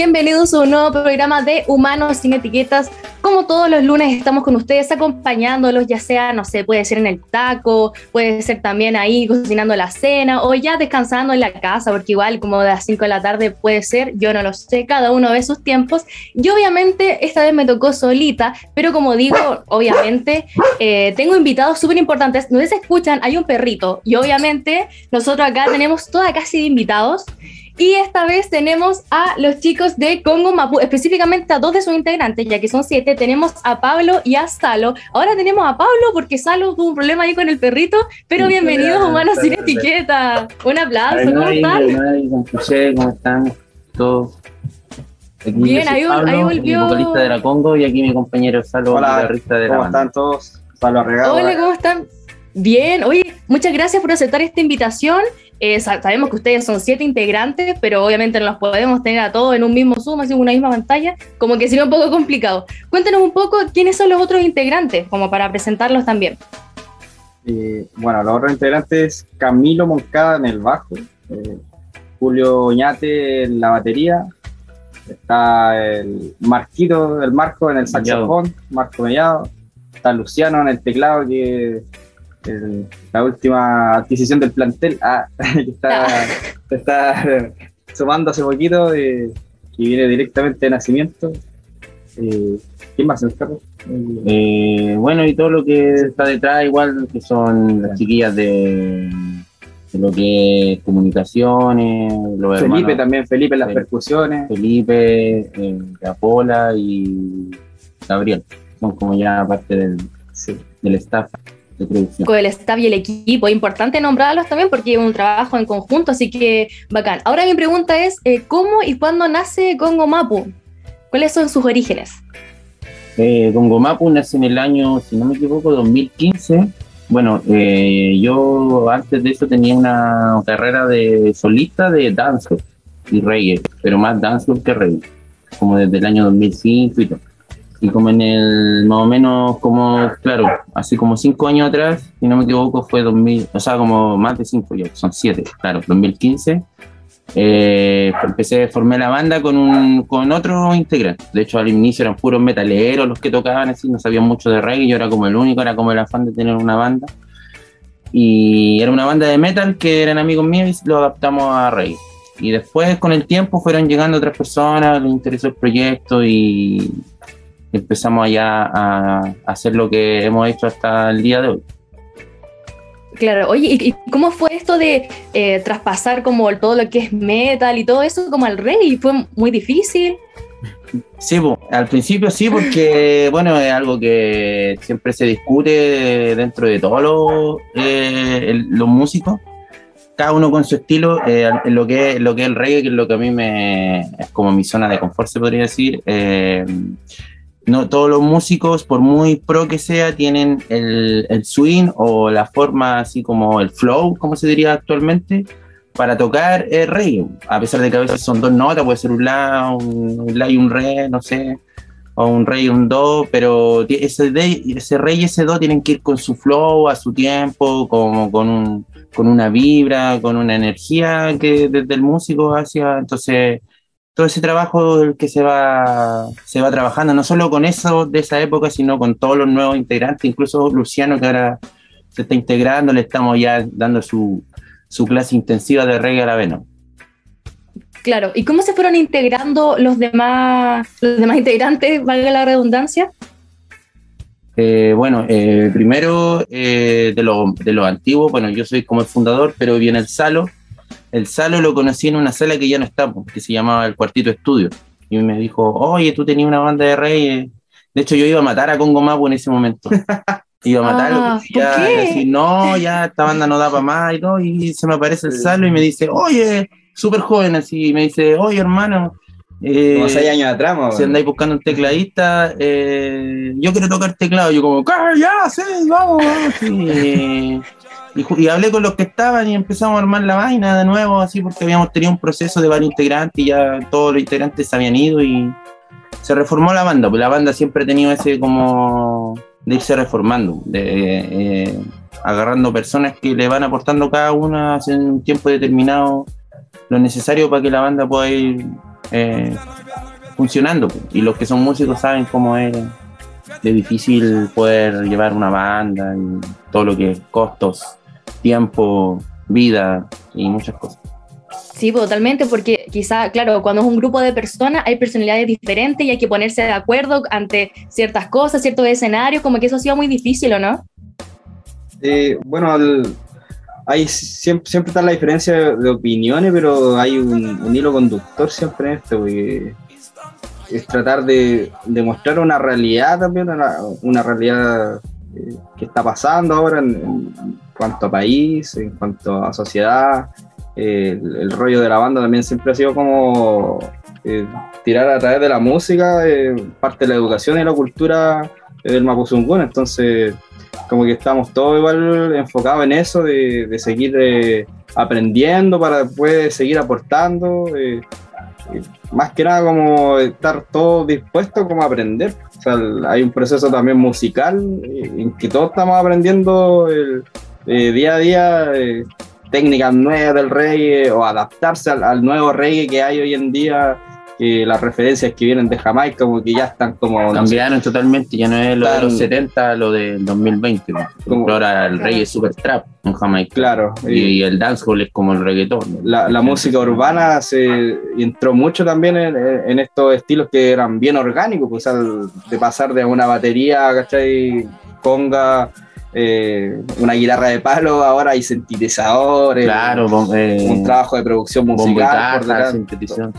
bienvenidos a un nuevo programa de Humanos sin Etiquetas. Como todos los lunes estamos con ustedes acompañándolos, ya sea, no sé, puede ser en el taco, puede ser también ahí cocinando la cena o ya descansando en la casa, porque igual como de las 5 de la tarde puede ser, yo no lo sé, cada uno ve sus tiempos. Y obviamente esta vez me tocó solita, pero como digo, obviamente eh, tengo invitados súper importantes. No si escuchan, hay un perrito y obviamente nosotros acá tenemos toda casi de invitados. Y esta vez tenemos a los chicos de Congo Mapu, específicamente a dos de sus integrantes, ya que son siete. Tenemos a Pablo y a Salo. Ahora tenemos a Pablo porque Salo tuvo un problema ahí con el perrito, pero bienvenidos, humanos sin etiqueta. Un aplauso, ¿cómo están? ¿Cómo están? Todos. Bien, ahí, ahí volvió. vocalista de la Congo y aquí mi compañero Salo, Hola, guitarrista de la ¿Cómo banda. están todos? Pablo Arregado. Hola, ¿cómo están? Bien, oye, muchas gracias por aceptar esta invitación. Eh, sa- sabemos que ustedes son siete integrantes, pero obviamente no los podemos tener a todos en un mismo Zoom, así en una misma pantalla, como que sería un poco complicado. Cuéntanos un poco quiénes son los otros integrantes, como para presentarlos también. Eh, bueno, los otros integrantes, Camilo Moncada en el bajo, eh, Julio Oñate en la batería, está el Marquito del Marco en el saxofón, Marco Mellado, está Luciano en el teclado, que el- la última adquisición del plantel, ah, que está, eh, sumando hace poquito, eh, que viene directamente de nacimiento. Eh, ¿Quién más escapa? Eh, Eh, bueno, y todo lo que está detrás, igual que son las chiquillas de, de lo que es comunicaciones, los Felipe hermanos también, Felipe en las percusiones. Felipe, eh, Capola y Gabriel. Son como ya parte del, Sí. del staff de producción. Con el staff y el equipo, es importante nombrarlos también porque es un trabajo en conjunto, así que bacán. Ahora mi pregunta es, eh, ¿cómo y cuándo nace Congo Mapu? ¿Cuáles son sus orígenes? Eh, Congo Mapu nace en el año, si no me equivoco, 2015. Bueno, eh, yo antes de eso tenía una carrera de solista de dancehall y reggae, pero más dancehall que reggae, como desde el año 2005 y todo. Y como en el, más o menos, como, claro, así como cinco años atrás, si no me equivoco, fue 2000, o sea, como más de cinco, ya, son siete, claro, 2015. Eh, empecé, formé la banda con, un, con otro integrante. De hecho, al inicio eran puros metaleros los que tocaban así, no sabían mucho de reggae. Yo era como el único, era como el afán de tener una banda. Y era una banda de metal que eran amigos míos y lo adaptamos a reggae. Y después, con el tiempo, fueron llegando otras personas, les interesó el proyecto y empezamos allá a hacer lo que hemos hecho hasta el día de hoy. Claro, oye, ¿y, cómo fue esto de eh, traspasar como todo lo que es metal y todo eso como al reggae? ¿Fue muy difícil? Sí, al principio sí, porque bueno, es algo que siempre se discute dentro de todos los, eh, los músicos, cada uno con su estilo, eh, lo que, es- lo que es el reggae, que es lo que a mí me es como mi zona de confort, se podría decir. eh, no todos los músicos, por muy pro que sea, tienen el, el swing o la forma así como el flow, como se diría actualmente, para tocar el reggae, a pesar de que a veces son dos notas, puede ser un la, un, un la y un re, no sé, o un re y un do, pero ese, de- ese re y ese do tienen que ir con su flow, a su tiempo, como con, un, con una vibra, con una energía que desde el músico hacia, entonces todo ese trabajo que se va, se va trabajando, no solo con eso de esa época, sino con todos los nuevos integrantes, incluso Luciano que ahora se está integrando, le estamos ya dando su, su clase intensiva de reggae a la vena. Claro, ¿y cómo se fueron integrando los demás, los demás integrantes, valga la redundancia? Eh, bueno, eh, primero eh, de lo, de lo antiguo, bueno, yo soy como el fundador, pero viene el Salo. El Salo lo conocí en una sala que ya no está, que se llamaba el Cuartito Estudio. Y me dijo, oye, tú tenías una banda de reggae. De hecho, yo iba a matar a Congo Mapu en ese momento. Iba a matarlo. Ah, ¿por ya, qué? decir, no, ya esta banda no da para más y todo. Y se me aparece el Salo y me dice, oye, súper joven así. Y me dice, oye, hermano. eh, Como seis años atrás, más o si andáis buscando un tecladista, eh, yo quiero tocar teclado. Yo como, "¿Qué? ya, sí, vamos. vamos", sí. Y, hablé con los que estaban y empezamos a armar la vaina de nuevo, así porque habíamos tenido un proceso de varios integrantes y ya todos los integrantes se habían ido y se reformó la banda. Pues la banda siempre ha tenido ese como de irse reformando, de eh, agarrando personas que le van aportando cada una en un tiempo determinado lo necesario para que la banda pueda ir eh, funcionando. Y los que son músicos saben cómo es de difícil poder llevar una banda y todo lo que es costos, tiempo, vida y muchas cosas. Sí, pues, totalmente, porque quizá, claro, cuando es un grupo de personas hay personalidades diferentes y hay que ponerse de acuerdo ante ciertas cosas, ciertos escenarios, como que eso ha sido muy difícil, ¿o no? Eh, bueno, hay siempre, siempre está la diferencia de, opiniones, pero hay un, hilo conductor siempre en esto, porque es tratar de, mostrar una realidad también, una, realidad eh, que está pasando ahora en, cuanto a país, en cuanto a sociedad. el, rollo de la banda también siempre ha sido como eh, tirar a través de la música, parte de la educación y la cultura del Mapuzungún, entonces como que estamos todos igual enfocados en eso, de, seguir eh, aprendiendo para después seguir aportando. Eh, más que nada como estar todos dispuestos como a aprender. O sea, hay un proceso también musical eh, en que todos estamos aprendiendo el, día a día técnicas nuevas del reggae o adaptarse al, al, nuevo reggae que hay hoy en día que las referencias que vienen de Jamaica como que ya están como... Cambiaron totalmente, ya no es lo de los 70, lo del 2020. Como, ahora el reggae es super trap en Jamaica. Claro. Y, el dancehall es como el reggaetón. La, la música urbana se entró mucho también en, en, estos estilos que eran bien orgánicos, pues, de pasar de una batería, ¿cachai? Conga eh, una guitarra de palo, ahora hay sintetizadores, claro, eh, un trabajo de producción musical.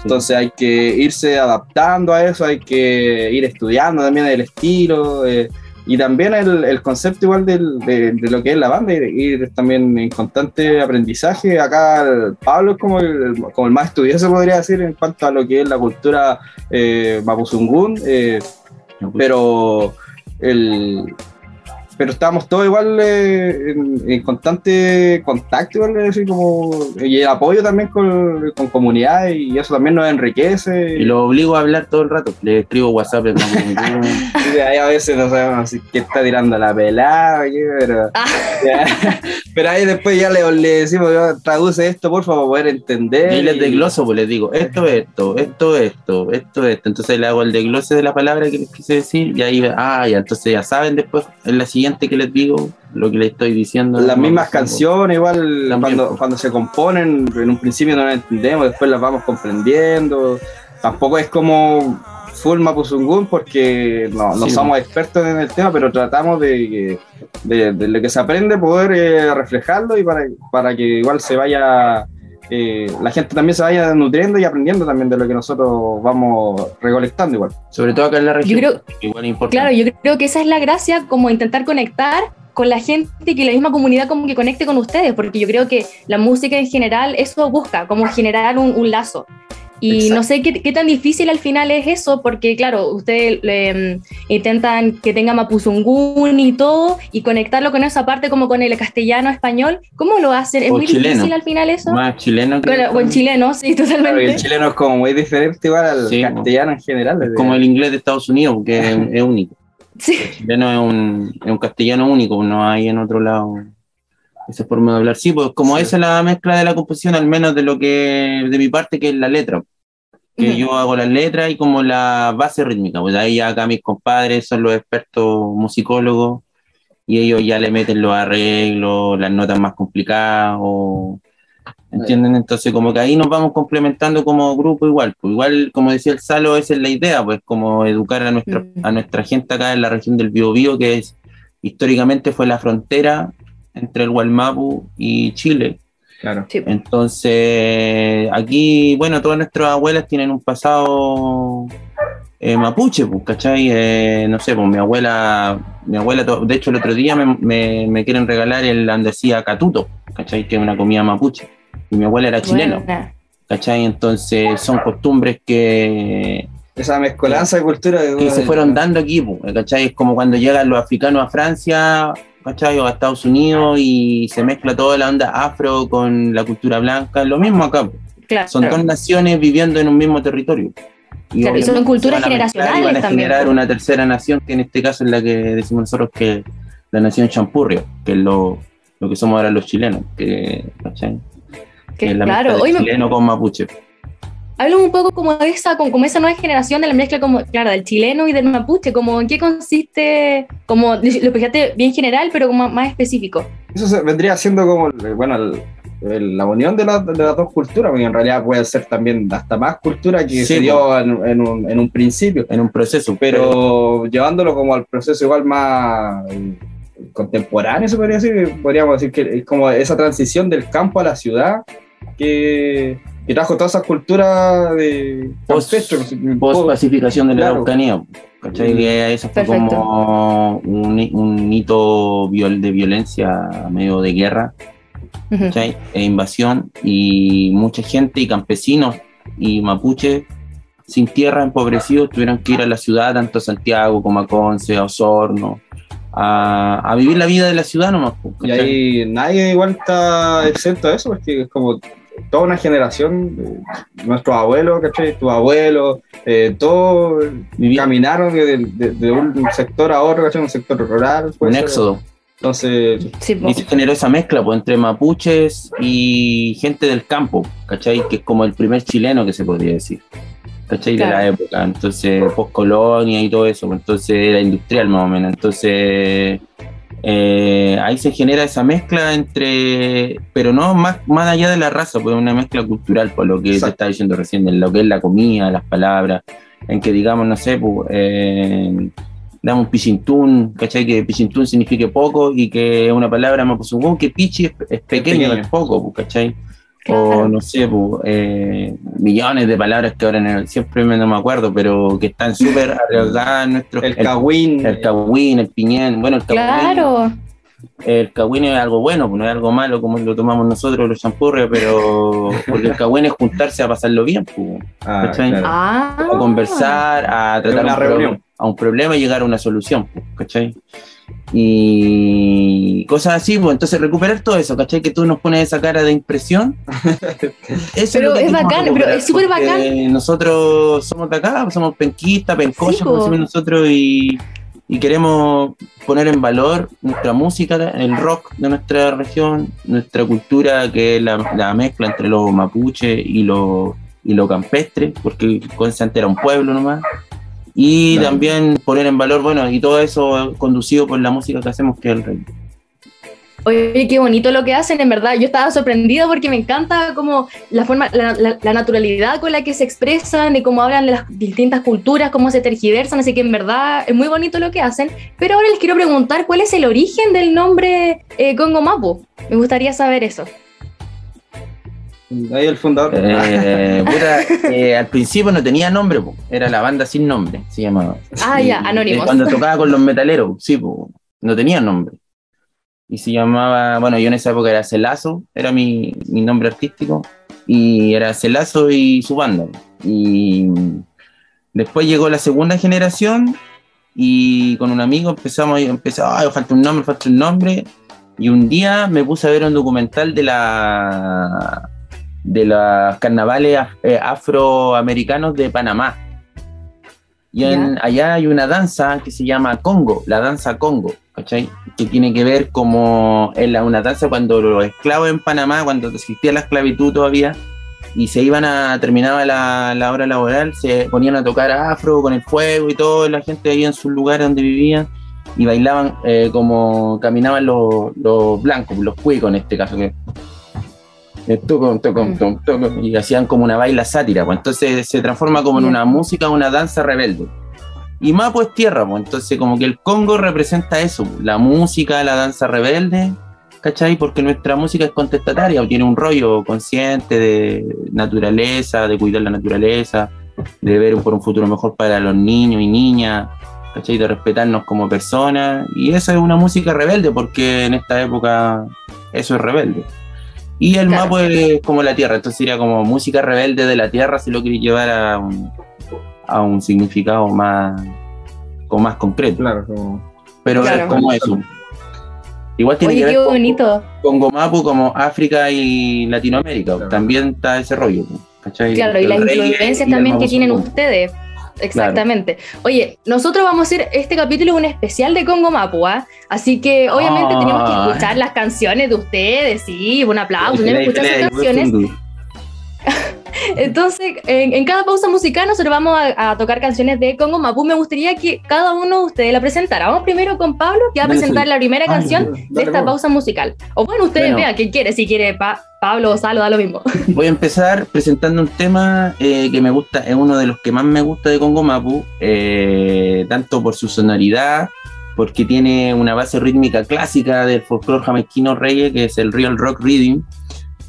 Entonces hay que irse adaptando a eso, hay que ir estudiando también el estilo eh, y también el, concepto igual de, lo que es la banda, ir, también en constante aprendizaje. Acá Pablo es como el, como el más estudioso, podría decir, en cuanto a lo que es la cultura eh, mapuzungún, pero el pero estábamos todos igual eh, en, constante contacto, igual, así como, y apoyo también con, con comunidades, y eso también nos enriquece. Y lo obligo a hablar todo el rato, le escribo WhatsApp. y ahí a veces no sabemos si que está tirando la pelada, pero, ah. pero ahí después ya le, le decimos, traduce esto, por favor, para poder entender. Y les desgloso, pues les digo, esto, esto, esto, esto, esto, esto. Entonces le hago el desglose de la palabra que les quise decir, y ahí, ah, ya, entonces ya saben después, en la siguiente que les digo, lo que les estoy diciendo. Las mismas canciones, igual cuando, cuando se componen, en un principio no las entendemos, después las vamos comprendiendo. Tampoco es como full Mapuzungún porque no, no somos expertos en el tema, pero tratamos de, de, de, lo que se aprende poder eh, reflejarlo y para, para que igual se vaya eh, la gente también se vaya nutriendo y aprendiendo también de lo que nosotros vamos recolectando igual. Sobre todo acá en la región. Yo creo, Claro, yo creo que esa es la gracia, como intentar conectar con la gente y que la misma comunidad como que conecte con ustedes, porque yo creo que la música en general eso busca, como generar un, un lazo. Y no sé qué, qué, tan difícil al final es eso, porque claro, ustedes mm, intentan que tenga mapuzungún y todo, y conectarlo con esa parte como con el castellano español. ¿Cómo lo hacen? ¿Es muy difícil al final eso? Más chileno que... o en chileno, sí, totalmente. el chileno es como muy diferente igual al castellano en general. Es como el inglés de Estados Unidos, que es, único. Sí. El chileno es un, es un castellano único, no hay en otro lado esa forma de hablar. Sí, pues como esa es la mezcla de la composición, al menos de lo que, de mi parte, que es la letra que yo hago las letras y como la base rítmica, pues ahí acá mis compadres son los expertos musicólogos y ellos ya le meten los arreglos, las notas más complicadas, o, ¿entienden? Entonces como que ahí nos vamos complementando como grupo igual, pues igual como decía el Salo, esa es la idea, pues como educar a nuestra, a nuestra gente acá en la región del Biobío, que es históricamente fue la frontera entre el Gualmapu y Chile, Claro. Entonces, aquí, bueno, todas nuestras abuelas tienen un pasado eh, mapuche, pues, ¿cachai? Eh, no sé, pues mi abuela, mi abuela, de hecho el otro día me, me, quieren regalar el andesía catuto, ¿cachai? Que es una comida mapuche. Y mi abuela era chilena, ¿cachai? Entonces son costumbres que... Esa mezcolanza de cultura. Que se fueron dando aquí, pues, ¿cachai? Es como cuando llegan los africanos a Francia ¿cachai? O a Estados Unidos y se mezcla toda la onda afro con la cultura blanca, lo mismo acá. son dos naciones viviendo en un mismo territorio. Y, son culturas generacionales van a generar una tercera nación, que en este caso es la que decimos nosotros que la nación champurrio, que es lo, lo que somos ahora los chilenos, que, ¿cachai? Que, es la claro, chileno con mapuche. Hablamos un poco como de esa, como, esa nueva generación de la mezcla, como, claro, del chileno y del mapuche, como en qué consiste, como lo explicaste bien general, pero como más específico. Eso vendría siendo como, bueno, la unión de, de, las dos culturas, porque en realidad puede ser también hasta más cultura que se dio en, un, en, un, principio. En un proceso. Pero, llevándolo como al proceso igual más contemporáneo, se podría decir, podríamos decir que es como esa transición del campo a la ciudad que y trajo toda esa cultura de post, pacificación de la Araucanía. ¿Cachai? Eso fue como un, hito de violencia medio de guerra, E invasión, y mucha gente y campesinos y mapuches sin tierra, empobrecidos, tuvieron que ir a la ciudad, tanto a Santiago como a Conce, a Osorno, a, vivir la vida de la ciudad nomás. Y ahí nadie igual está exento a eso, porque es como toda una generación, nuestros abuelos, ¿cachai? Tus abuelos, eh, todos caminaron de, un sector a otro, ¿cachai? Un sector rural. Un éxodo. Entonces, y se generó esa mezcla pues, entre mapuches y gente del campo, ¿cachai? Que es como el primer chileno que se podría decir, ¿cachai? De la época. Entonces, post-colonia y todo eso, pues, entonces era industrial más o menos. Entonces, eh, ahí se genera esa mezcla entre, pero no más, más allá de la raza, pues una mezcla cultural, por lo que se está diciendo recién, en lo que es la comida, las palabras, en que digamos, no sé, pues, eh, damos pichintún, ¿cachai? Que pichintún signifique poco y que una palabra puso, oh, que pichi es, pequeño, es poco, pues, O no sé, eh, millones de palabras que ahora siempre no me acuerdo, pero que están súper arriesgadas en nuestro. El cagüín. El cagüín, el piñén. Bueno, el cagüín. Claro. El cagüín es algo bueno, pues no es algo malo como lo tomamos nosotros los champurrios, pero porque el cagüín es juntarse a pasarlo bien, pues, ah, ah. A conversar, a tratar una reunión. a un problema y llegar a una solución, ¿cachai? Y cosas así, pues entonces recuperar todo eso, ¿cachai? Que tú nos pones esa cara de impresión. Eso pero es, bacán, pero es súper bacán. Nosotros somos de acá, somos penquistas, pencochos, como decimos nosotros, y, y, queremos poner en valor nuestra música, el rock de nuestra región, nuestra cultura, que es la, mezcla entre los mapuche y lo, y lo campestre, porque Constante era un pueblo nomás y también poner en valor, bueno, y todo eso conducido por la música que hacemos, que es el rey. Oye, qué bonito lo que hacen, en verdad. Yo estaba sorprendido porque me encanta como la forma, la, naturalidad con la que se expresan, de cómo hablan de las distintas culturas, cómo se tergiversan, así que en verdad es muy bonito lo que hacen. Pero ahora les quiero preguntar cuál es el origen del nombre eh, Congo Mapu. Me gustaría saber eso. Ahí el fundador. Eh, eh, al principio no tenía nombre, era la banda sin nombre, se llamaba. Ah, ya, Anónimos. Cuando tocaba con los metaleros, sí, no tenía nombre. Y se llamaba, bueno, yo en esa época era Celazo, era mi, nombre artístico, y era Celazo y su banda. Y después llegó la segunda generación, y con un amigo empezamos, empezamos, ay, falta un nombre, falta un nombre. Y un día me puse a ver un documental de la de los carnavales eh, afroamericanos de Panamá. Y en, allá hay una danza que se llama Congo, la danza Congo, ¿cachai? Que tiene que ver como la, una danza cuando los esclavos en Panamá, cuando existía la esclavitud todavía, y se iban a, terminaba la, la hora laboral, se ponían a tocar afro con el fuego y todo, la gente ahí en sus lugares donde vivían, y bailaban eh, como caminaban los, los blancos, los cuicos en este caso, que y hacían como una baila sátira, pues entonces se transforma como en una música, una danza rebelde. Y Mapo es tierra, pues entonces como que el Congo representa eso, la música, la danza rebelde, ¿cachai? Porque nuestra música es contestataria, o tiene un rollo consciente de naturaleza, de cuidar la naturaleza, de ver por un futuro mejor para los niños y niñas, ¿cachai? De respetarnos como personas. Y eso es una música rebelde, porque en esta época eso es rebelde. Y el mapa es como la tierra, entonces sería como música rebelde de la tierra si lo queréis llevar a un, a un significado más, como más concreto. Claro, Pero es como eso. Igual tiene que ver con, con Gomapu como África y Latinoamérica, también está ese rollo. Claro, y las influencias también que tienen ustedes. Exactamente. Oye, nosotros vamos a hacer este capítulo un especial de Congo Mapua, así que obviamente tenemos que escuchar las canciones de ustedes, sí, un aplauso, tenemos que escuchar sus canciones. Entonces, en, cada pausa musical nosotros vamos a, tocar canciones de Congo Mapú. Me gustaría que cada uno de ustedes la presentara. Vamos primero con Pablo, que va a presentar la primera canción de esta pausa musical. O bueno, ustedes vean quién quiere, si quiere Pablo o Salo, da lo mismo. Voy a empezar presentando un tema eh, que me gusta, es uno de los que más me gusta de Congo Mapu, eh, tanto por su sonoridad, porque tiene una base rítmica clásica del folclore jamaiquino reggae, que es el real rock rhythm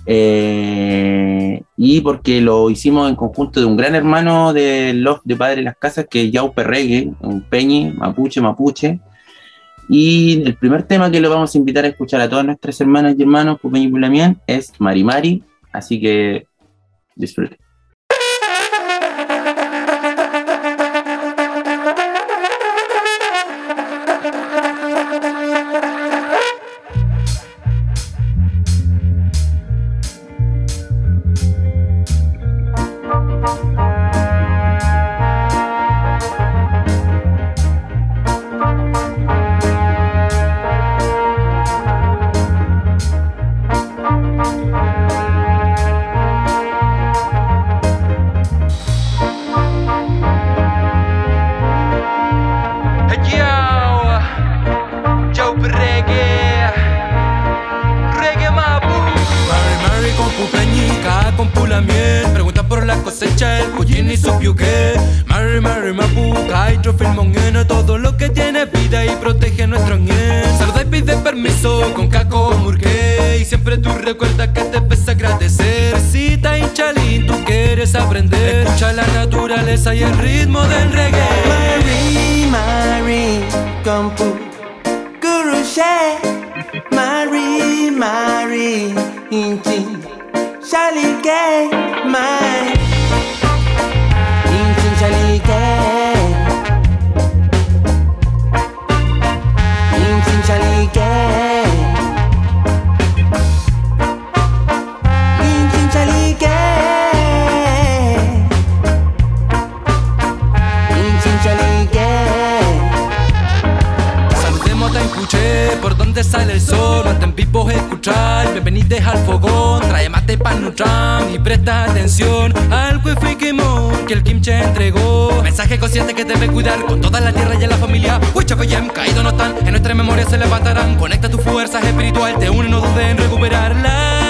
eh, y porque lo hicimos en conjunto de un gran hermano de Love de Padre Las Casas, que es Yau Perregue, un peñi, mapuche, mapuche. Y el primer tema que lo vamos a invitar a escuchar a todas nuestras hermanas y hermanos, Pupeñi y Pulamián, es Mari Mari. Así que disfruten. Y el ritmo del reggae. Mary, Mary, Compu, sale el sol, mantén vivos escuchar, bienvenidos al fogón, trae mate pa' nutram y presta atención al wifi que el kimche entregó. Mensaje consciente que debe cuidar con toda la tierra y la familia. Huichapayem, caído no están, en nuestra memoria se levantarán. Conecta tu fuerzas espiritual, te une, no dudes en recuperarla.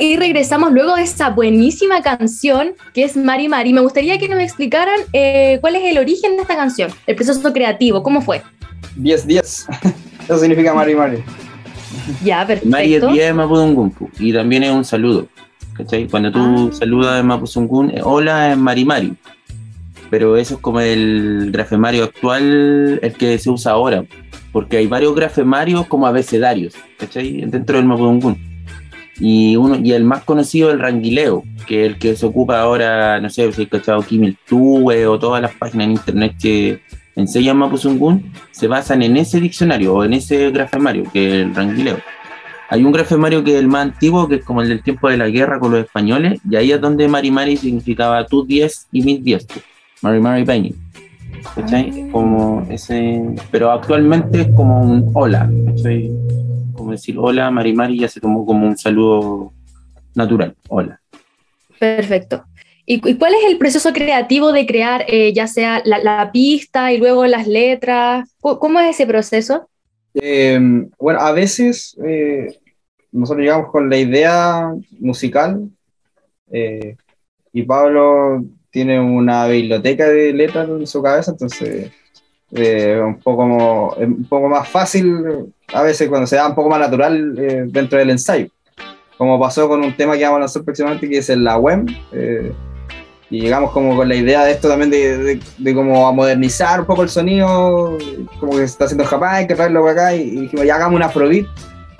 y regresamos luego de esta buenísima canción que es Mari Mari. Me gustaría que nos explicaran eh, cuál es el origen de esta canción, el proceso creativo, cómo fue. 10-10. Eso significa Mari Mari. Ya, perfecto. Mari es 10 en Mapudungun pu, y también es un saludo. ¿cachai? Cuando tú Ah. saludas en Mapudungun, eh, hola es Mari Mari. Pero eso es como el grafemario actual, el que se usa ahora. Porque hay varios grafemarios como abecedarios, ¿cachai? Dentro del Mapudungun. Y, uno, y el más conocido el Ranguileo, que es el que se ocupa ahora, no sé si hay cachado Kimil Tue o todas las páginas en internet que enseñan Mapuzungún, se basan en ese diccionario o en ese grafemario, que es el Ranguileo. Hay un grafemario que es el más antiguo, que es como el del tiempo de la guerra con los españoles, y ahí es donde Mari Mari significaba tus 10 y mis 10. pues. Mari. ¿Cachai? Como ese. Pero actualmente es como un hola, ¿cachai? Como decir hola, Mari Mari ya se tomó como un saludo natural. Hola. Perfecto. ¿Y, y cuál es el proceso creativo de crear eh, ya sea la, la pista y luego las letras? ¿Cómo- ¿Cómo es ese proceso? Eh, bueno, a veces eh, nosotros llegamos con la idea musical eh, y Pablo tiene una biblioteca de letras en su cabeza, entonces eh, un, poco, mo- es un poco más fácil a veces cuando se da un poco más natural eh, dentro del ensayo. Como pasó con un tema que vamos a lanzar próximamente que es la web. eh, y llegamos como con la idea de esto también de, de, de como a modernizar un poco el sonido, como que se está haciendo en Japón, hay que traerlo para acá y, y dijimos, ya hagamos un afrobeat.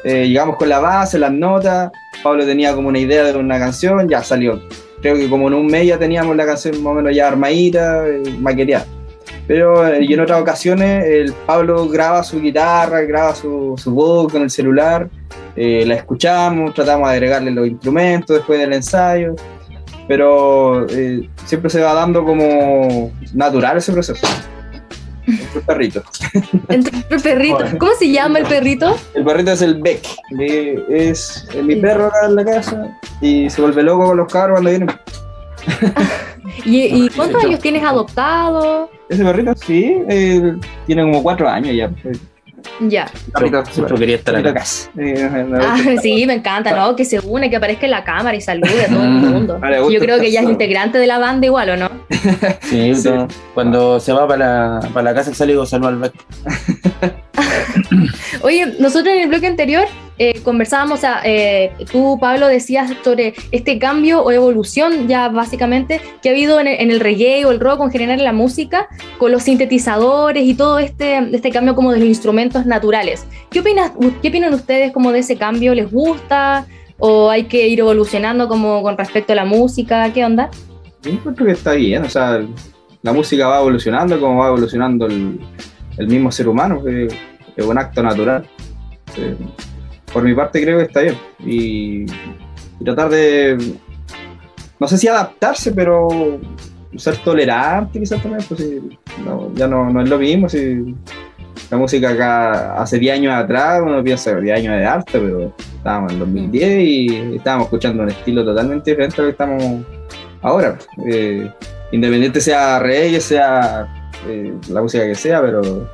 Eh, llegamos con la base, las notas, Pablo tenía como una idea de una canción, ya salió. Creo que como en un mes ya teníamos la canción más o menos ya armadita, eh, maqueteada. Pero eh, y en otras ocasiones el Pablo graba su guitarra, graba su, su voz con el celular, eh, la escuchamos, tratamos de agregarle los instrumentos después del ensayo, pero eh, siempre se va dando como natural ese proceso. El perrito. Entre el perrito. ¿Cómo se llama el perrito? El perrito es el Beck, es eh, mi perro acá en la casa y se vuelve loco con los cabros cuando vienen. ¿Y, y cuántos años tienes adoptado? Ese perrito, sí, eh, tiene como cuatro años ya. Ya. Yo quería estar acá. casa. Eh, Ah, sí, me encanta, ¿no? Que se une, que aparezca en la cámara y salude a todo el Mm. mundo. Ah, Yo creo que ya es integrante de la banda igual, ¿o no? Sí, Sí. todo- cuando se va para la, para la casa sale y digo, saludo al Beck. Oye, nosotros en el bloque anterior eh, conversábamos, o sea, eh, tú, Pablo, decías sobre este cambio o evolución ya básicamente que ha habido en el, en el reggae o el rock en general en la música con los sintetizadores y todo este, este cambio como de los instrumentos naturales. ¿Qué, opinas, ¿Qué opinan ustedes como de ese cambio? ¿Les gusta? ¿O hay que ir evolucionando como con respecto a la música? ¿Qué onda? Yo encuentro que está bien, o sea, la música va evolucionando como va evolucionando el, el mismo ser humano, que es un acto natural. Eh, por mi parte creo que está bien. Y, y tratar de, no sé si adaptarse, pero ser tolerante quizás también, pues sí, no, ya no, no es lo mismo. Si la música acá hace 10 años atrás, uno piensa 10 años de arte, pero estábamos en 2010 y estábamos escuchando un estilo totalmente diferente a lo que estamos ahora. Eh, independiente sea reggae, sea eh, la música que sea, pero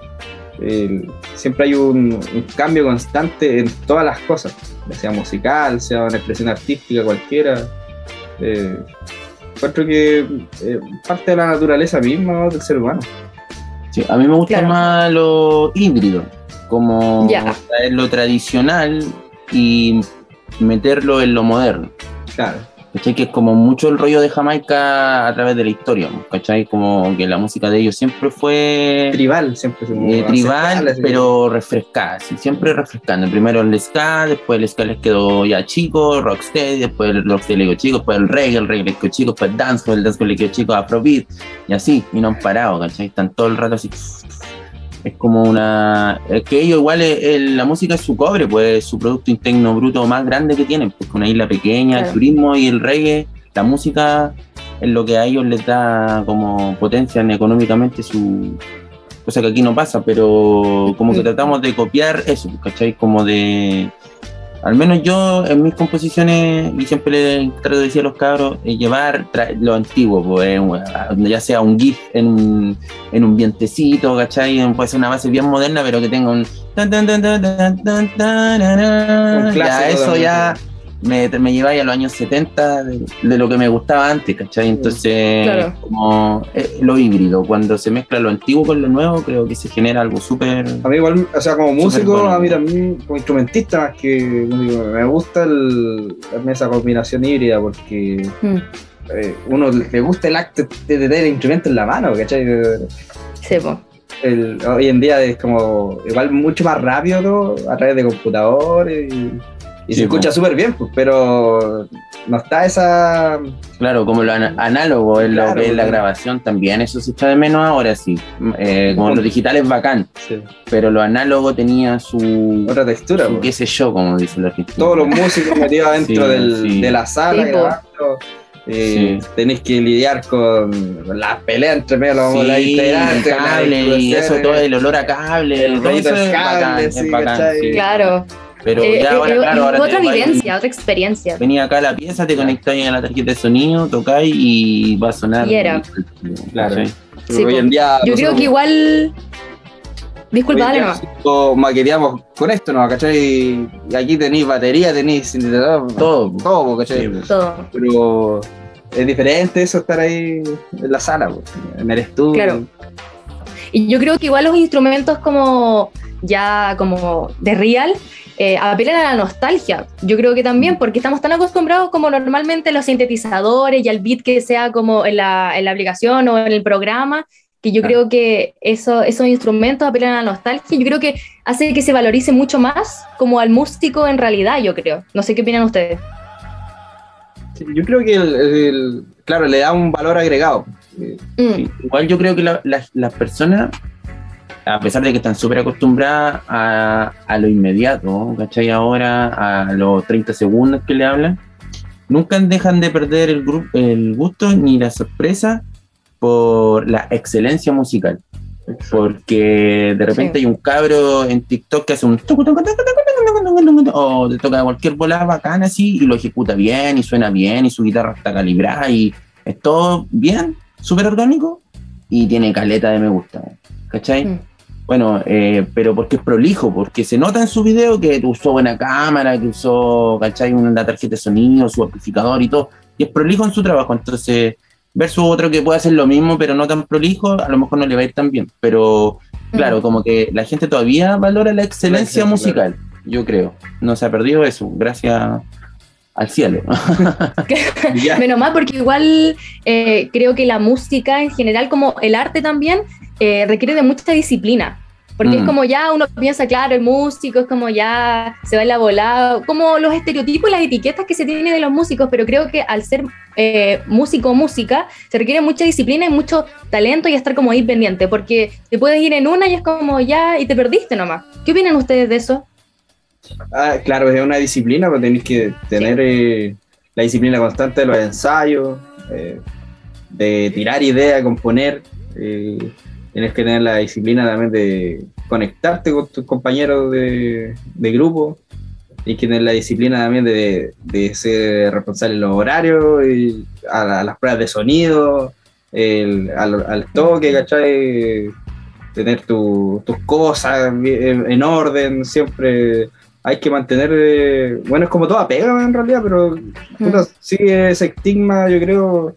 siempre hay un, un cambio constante en todas las cosas, ya sea musical, sea una expresión artística cualquiera. Eh, encuentro que eh, parte de la naturaleza misma del ser humano. Sí, a mí me gusta Claro. más lo híbrido, como traer lo tradicional y meterlo en lo moderno. Claro, ¿Cachai? Que es como mucho el rollo de Jamaica a través de la historia, ¿cachai? Como que la música de ellos siempre fue tribal, siempre eh, tribal, pero refrescada, sí, siempre refrescando. Primero el ska, después el ska les quedó ya chico, rocksteady, después el rocksteady le quedó chico, después el reggae, el reggae le quedó chico, después el dancehall, el dancehall le quedó chico, afrobeat, y así, y no han parado, ¿cachai? Están todo el rato así. Es como una. Es que ellos, igual, es- la música es su cobre, pues es su Producto Interno Bruto más grande que tienen, pues una isla pequeña, Claro. el turismo y el reggae, la música es lo que a ellos les da como potencian económicamente su. Cosa que aquí no pasa, pero como que tratamos de copiar eso, ¿cachai? Como de. Al menos yo en mis composiciones, y siempre le trato de decir a los cabros, eh, llevar lo antiguo, pues, ya sea un GIF en un, en un vientecito, ¿cachai? Puede ser una base bien moderna, pero que tenga un... tan, tan, tan, Un clásico ya, eso ya, me, me lleváis a los años 70 de, de lo que me gustaba antes, ¿cachai? Entonces, Claro. como eh, lo híbrido, cuando se mezcla lo antiguo con lo nuevo, creo que se genera algo súper... A mí igual, o sea, como músico, bueno. a mí también, como instrumentista más que me gusta el, esa combinación híbrida porque Mm, eh, uno le gusta el acto de tener el instrumento en la mano, ¿cachai? sí, po. El- hoy en día es como igual mucho más rápido ¿no? a través de computadores y, y Sí, se escucha súper bien, pues, pero no está esa... Claro, como lo ana- análogo en lo que es la grabación también, eso se echa de menos ahora sí. Eh, como lo digital es bacán, pero lo análogo tenía su, otra textura. su qué sé yo, como dicen los argentinos. Todos los músicos metidos dentro Sí, del- sí. de la sala grabando. eh, Sí. Tenéis que lidiar con las peleas entre medio los Sí, integrantes, el cable y eso, todo el olor a cable, el todo eso del es cable, bacán, sí, es bacán. Claro. Pero Eh, ya eh, ahora, eh, claro, ahora otra vivencia, otra experiencia. Venía acá a la pieza, te conectáis a la tarjeta de sonido, tocáis y va a sonar. Y era. Claro. hoy en día. Yo creo que igual. Disculpa, dale nosotros maqueteamos con esto, ¿no? ¿cachai? Y aquí tenéis batería, tenéis sintetizador, Todo. todo, ¿cachai? Sí, pues. Todo. Pero es diferente eso estar ahí en la sala, pues, en el estudio. Claro. Y yo creo que igual los instrumentos como ya como de real eh, apelan a la nostalgia. Yo creo que también porque estamos tan acostumbrados como normalmente los sintetizadores y al beat que sea como en la, en la aplicación o en el programa, que yo Claro. creo que eso, esos instrumentos apelan a la nostalgia yo creo que hace que se valorice mucho más como al músico en realidad, yo creo. No sé qué opinan ustedes. Sí, Yo creo que, el, el- claro, le da un valor agregado. Eh, Mm, Igual yo creo que la- las- las personas, a pesar de que están súper acostumbradas a, a, lo inmediato, ¿cachai? Ahora a los 30 segundos que le hablan, nunca dejan de perder el, gusto ni la sorpresa por la excelencia musical. Porque de repente hay un cabro en TikTok que hace un o te toca cualquier bola bacana así y lo ejecuta bien y suena bien y su guitarra está calibrada y es todo bien, súper orgánico y tiene caleta de me gusta. ¿Cachai? Mm. Bueno, eh, pero porque es prolijo, porque se nota en su video que usó buena cámara, que usó, ¿cachai? Una tarjeta de sonido, su amplificador y todo. Y es prolijo en su trabajo. Entonces, versus otro que puede hacer lo mismo, pero no tan prolijo, a lo mejor no le va a ir tan bien. Pero, claro, Mm. como que la gente todavía valora la excelencia musical, yo creo. No se ha perdido eso, gracias al cielo. Menos mal, porque igual eh, creo que la música en general, como el arte también, eh, requiere de mucha disciplina. Porque es Mm. como ya uno piensa, claro, el músico es como ya se va en la volada, como los estereotipos y las etiquetas que se tienen de los músicos, pero creo que al ser eh, músico o música, se requiere mucha disciplina y mucho talento y estar como ahí pendiente, porque te puedes ir en una y es como ya, y te perdiste nomás. ¿Qué opinan ustedes de eso? Ah, claro, es una disciplina, pero tenéis que tener eh, la disciplina constante de los ensayos, eh, de tirar ideas, componer. eh, tienes que tener la disciplina también de conectarte con tus compañeros de, de grupo. Tienes que tener la disciplina también de, de ser responsable en los horarios, y a, la- a las pruebas de sonido, el- al, al toque, ¿cachai? Tener tu- tus cosas en orden, siempre hay que mantener, eh, bueno, es como toda pega en realidad, pero puta, sigue ese estigma, yo creo,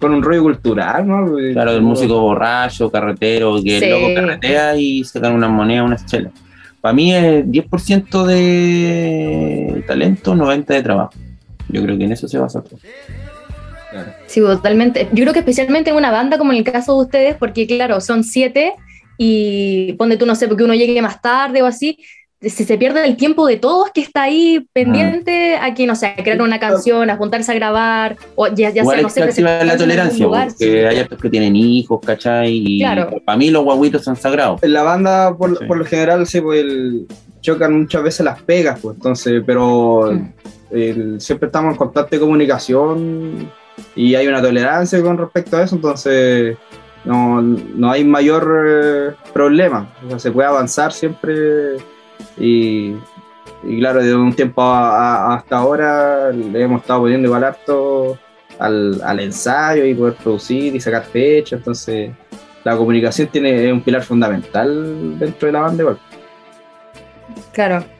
con un rollo cultural, ¿no? Claro, del como- músico borracho, carretero, que Sí. el loco carretea y sacan una moneda, unas chelas. Para mí es 10% de talento, 90% de trabajo. Yo creo que en eso se basa todo. Sí, totalmente. Yo creo que especialmente en una banda como en el caso de ustedes, porque claro, son siete y ponte tú, no sé, porque uno llegue más tarde o así, se, se pierde el tiempo de todos que está ahí pendiente a que, no sé, a crear una canción, a juntarse a grabar, o ya, ya Igual sea, no es sé, que activa la tolerancia, lugar. porque hay otros que tienen hijos, ¿cachai? Y Claro. para mí los guaguitos son sagrados. En la banda, por, Sí. por lo general, sí, pues, el- chocan muchas veces las pegas, pues, entonces, pero Mm. el- siempre estamos en constante comunicación y hay una tolerancia con respecto a eso, entonces no, no hay mayor eh, problema, o sea, se puede avanzar siempre y, y claro, de un tiempo hasta ahora le hemos estado poniendo igual harto al, al ensayo y poder producir y sacar fechas, entonces la comunicación tiene un pilar fundamental dentro de la banda igual. Claro.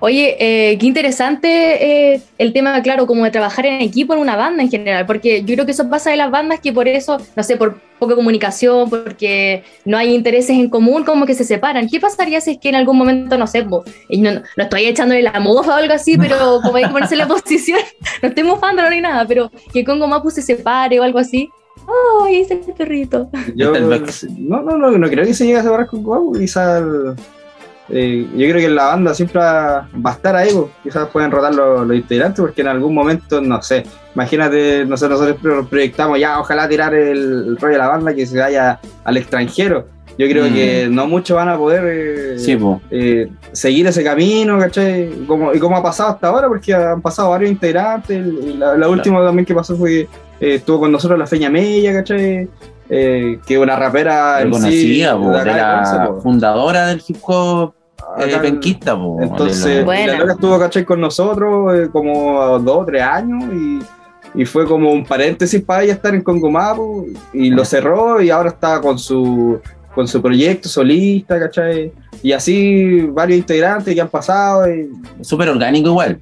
Oye, eh, qué interesante eh, el tema, claro, como de trabajar en equipo en una banda en general, porque yo creo que eso pasa de las bandas que por eso, no sé, por poca comunicación, porque no hay intereses en común, como que se separan. ¿Qué pasaría si es que en algún momento, no sé, no, no, estoy echándole la mofa o algo así, pero como hay que ponerse la posición, no estoy mofándolo ni nada, pero que Congo Mapu se separe o algo así? ¡Oh, está el perrito! Yo, no, no, no, no creo que se llegue a separar con Mapu, quizás eh, yo creo que la banda siempre va, a estar ahí, pues. quizás pueden rotar los, integrantes, porque en algún momento, no sé, imagínate, nosotros, nosotros proyectamos ya, ojalá tirar el, rollo de la banda que se vaya al extranjero. Yo creo que mm. no muchos van a poder eh, eh, seguir ese camino, ¿cachai? Como, y como ha pasado hasta ahora, porque han pasado varios integrantes. La, última también que pasó fue que estuvo con nosotros la Feña Mella, ¿cachai? que una rapera conocida, la fundadora del hip hop eh, penquista, Entonces, la loca estuvo, ¿cachai? Con nosotros eh, como dos o tres años y, y, fue como un paréntesis para ella estar en Congo Mapu y lo cerró y ahora está con su, con su proyecto solista, ¿cachai? Y así varios integrantes que han pasado. Y... Súper orgánico igual.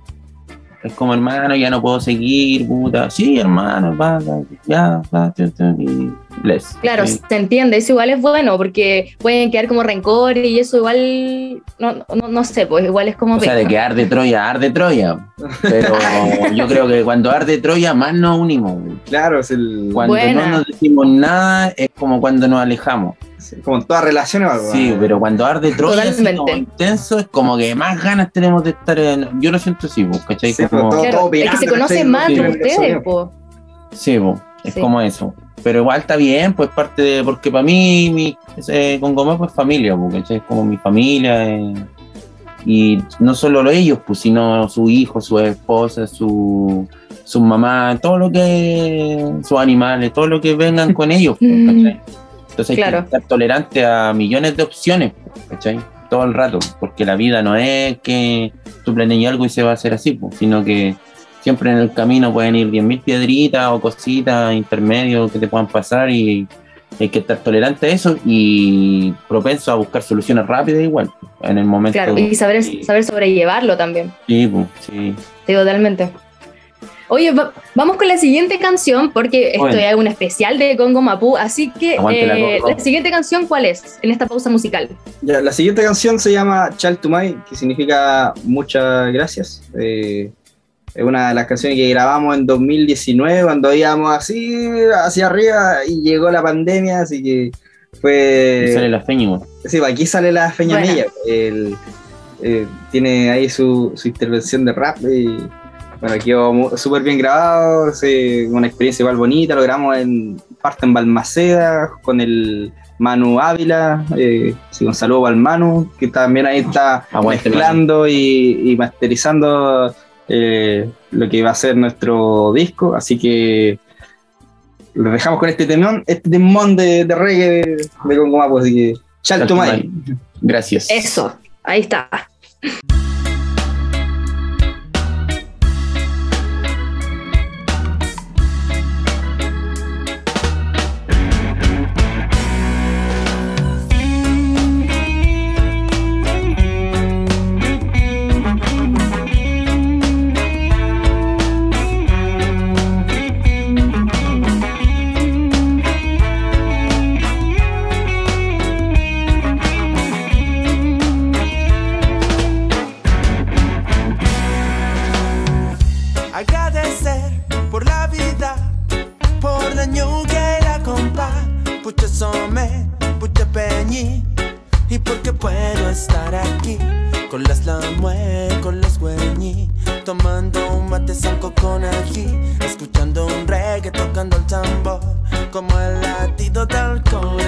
Es como hermano, ya no puedo seguir, puta. Sí, hermano, va, ya, va, y Claro, se entiende, eso igual es bueno, porque pueden quedar como rencor y eso igual, no, no, no sé, pues igual es como... O sea, de que arde Troya, arde Troya, pero yo creo que cuando arde Troya más nos unimos. Claro, es el... Cuando no nos decimos nada es como cuando nos alejamos. Como en todas relaciones. Sí, pero cuando arde Troya es intenso, es como que más ganas tenemos de estar en... Yo lo siento así, pues, ¿cachai? es que se conocen más entre ustedes, pues. Sí, pues, es como eso. Pero igual está bien, pues parte de, porque para mí, mi, eh, con Goma pues familia, porque es como mi familia, eh, y no solo ellos, pues, sino su hijo, su esposa, su, su mamá, todo lo que, sus animales, todo lo que vengan con ellos, pues, mm. Entonces hay que estar tolerante a millones de opciones, ¿cachai? Todo el rato, porque la vida no es que tú planees algo y se va a hacer así, pues, sino que siempre en el camino pueden ir 10.000 piedritas o cositas intermedios que te puedan pasar y hay que estar tolerante a eso y propenso a buscar soluciones rápidas igual en el momento. Claro, y saber, saber sobrellevarlo también. Sí, pues, sí. Sí, totalmente. Oye, vamos con la siguiente canción, porque esto es un especial de Congo Mapú, así que eh, la, siguiente canción, ¿cuál es en esta pausa musical? la siguiente canción se llama Chal Tumay, que significa muchas gracias. Eh, es una de las canciones que grabamos en 2019, cuando íbamos así hacia arriba y llegó la pandemia, así que fue... sale la feña. Sí, aquí sale la feña mía. Eh, tiene ahí su, su, intervención de rap y bueno, quedó súper bien grabado, una experiencia igual bonita, lo grabamos en parte en Balmaceda con el Manu Ávila, eh, sí, un saludo al Manu, que también ahí está mezclando y, y masterizando eh, lo que va a ser nuestro disco, así que lo dejamos con este temón, este temón de, reggae de, de Congo Mapo, así que chao, Gracias. Eso, ahí está.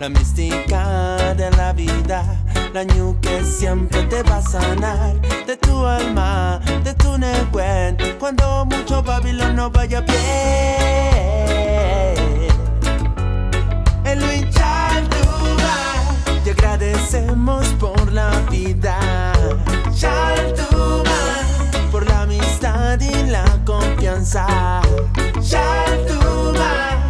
la mística de la vida, la ñu que siempre te va a sanar, de tu alma, de tu neguen, cuando mucho Babilón no vaya bien. El te agradecemos por la vida. Chaltuma, por la amistad y la confianza. Chaltuma.